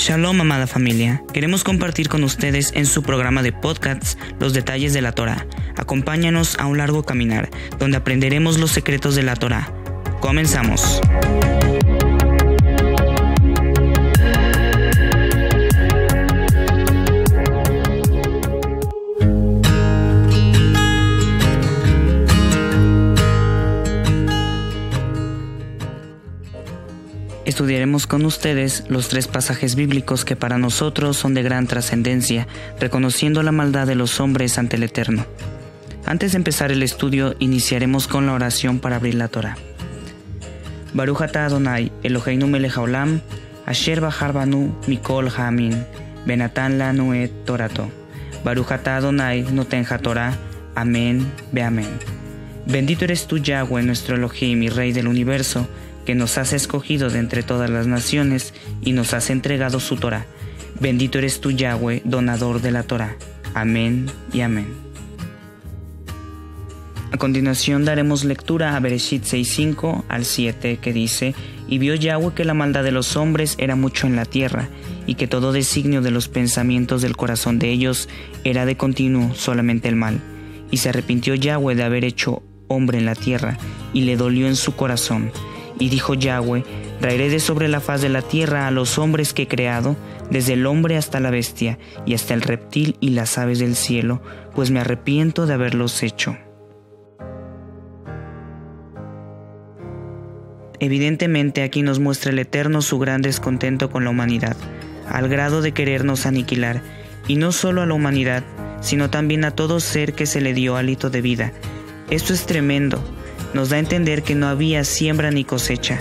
Shalom, amada familia. Queremos compartir con ustedes en su programa de podcasts los detalles de la Torah. Acompáñanos a un largo caminar donde aprenderemos los secretos de la Torah. Comenzamos. Estudiaremos con ustedes los tres pasajes bíblicos que para nosotros son de gran trascendencia, reconociendo la maldad de los hombres ante el Eterno. Antes de empezar el estudio, iniciaremos con la oración para abrir la Torah. Baruch Adonai, Eloheinu asher bahar banu mikol ha'amin, benatan lanu torato. Baruch Adonai noten Torah, amén, be amén. Bendito eres tú, Yahweh, nuestro Elohim y Rey del universo, que nos has escogido de entre todas las naciones y nos has entregado su Torah. Bendito eres tú, Yahweh, donador de la Torah. Amén y amén. A continuación daremos lectura a Bereshit 6.5 al 7 que dice, Y vio Yahweh que la maldad de los hombres era mucho en la tierra, y que todo designio de los pensamientos del corazón de ellos era de continuo solamente el mal. Y se arrepintió Yahweh de haber hecho hombre en la tierra, y le dolió en su corazón y dijo Yahweh, traeré de sobre la faz de la tierra a los hombres que he creado, desde el hombre hasta la bestia, y hasta el reptil y las aves del cielo, pues me arrepiento de haberlos hecho. Evidentemente aquí nos muestra el Eterno su gran descontento con la humanidad, al grado de querernos aniquilar, y no solo a la humanidad, sino también a todo ser que se le dio hálito de vida. Esto es tremendo, nos da a entender que no había siembra ni cosecha,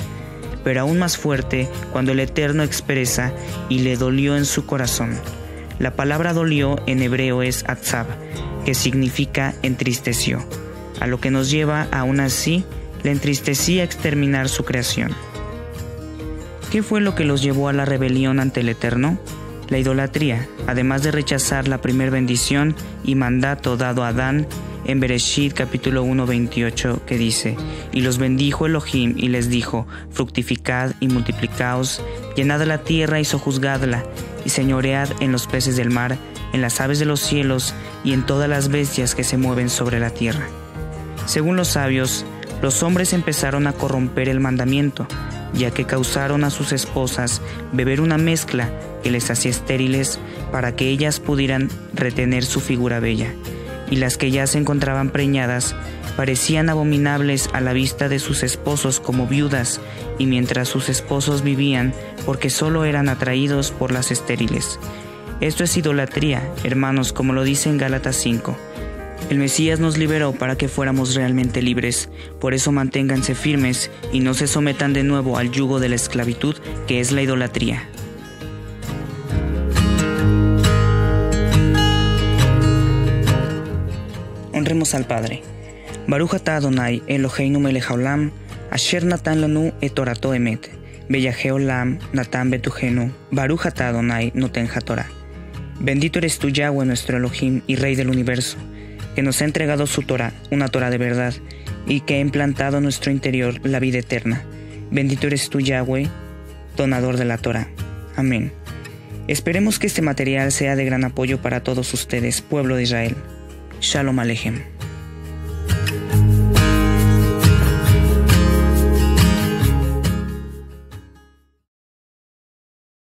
pero aún más fuerte cuando el Eterno expresa y le dolió en su corazón. La palabra dolió en hebreo es atzab, que significa entristeció, a lo que nos lleva aún así le entristecía exterminar su creación. ¿Qué fue lo que los llevó a la rebelión ante el Eterno? La idolatría, además de rechazar la primer bendición y mandato dado a Adán en Bereshit capítulo 1 28 que dice, y los bendijo Elohim y les dijo, fructificad y multiplicaos, llenad la tierra y sojuzgadla, y señoread en los peces del mar, en las aves de los cielos y en todas las bestias que se mueven sobre la tierra. Según los sabios, los hombres empezaron a corromper el mandamiento, ya que causaron a sus esposas beber una mezcla que les hacía estériles para que ellas pudieran retener su figura bella y las que ya se encontraban preñadas parecían abominables a la vista de sus esposos como viudas, y mientras sus esposos vivían porque solo eran atraídos por las estériles. Esto es idolatría, hermanos, como lo dice en Gálatas 5. El Mesías nos liberó para que fuéramos realmente libres, por eso manténganse firmes y no se sometan de nuevo al yugo de la esclavitud que es la idolatría. Honremos al Padre. Baruch atah Adonai Eloheinu melech asher natan lanu et torato emet, natan betujenu, Baruch atah Adonai noten Torah. Bendito eres tú Yahweh nuestro Elohim y Rey del universo, que nos ha entregado su Torah, una Torah de verdad, y que ha implantado en nuestro interior la vida eterna. Bendito eres tú Yahweh, donador de la Torah. Amén. Esperemos que este material sea de gran apoyo para todos ustedes, pueblo de Israel. Shalom Alejem.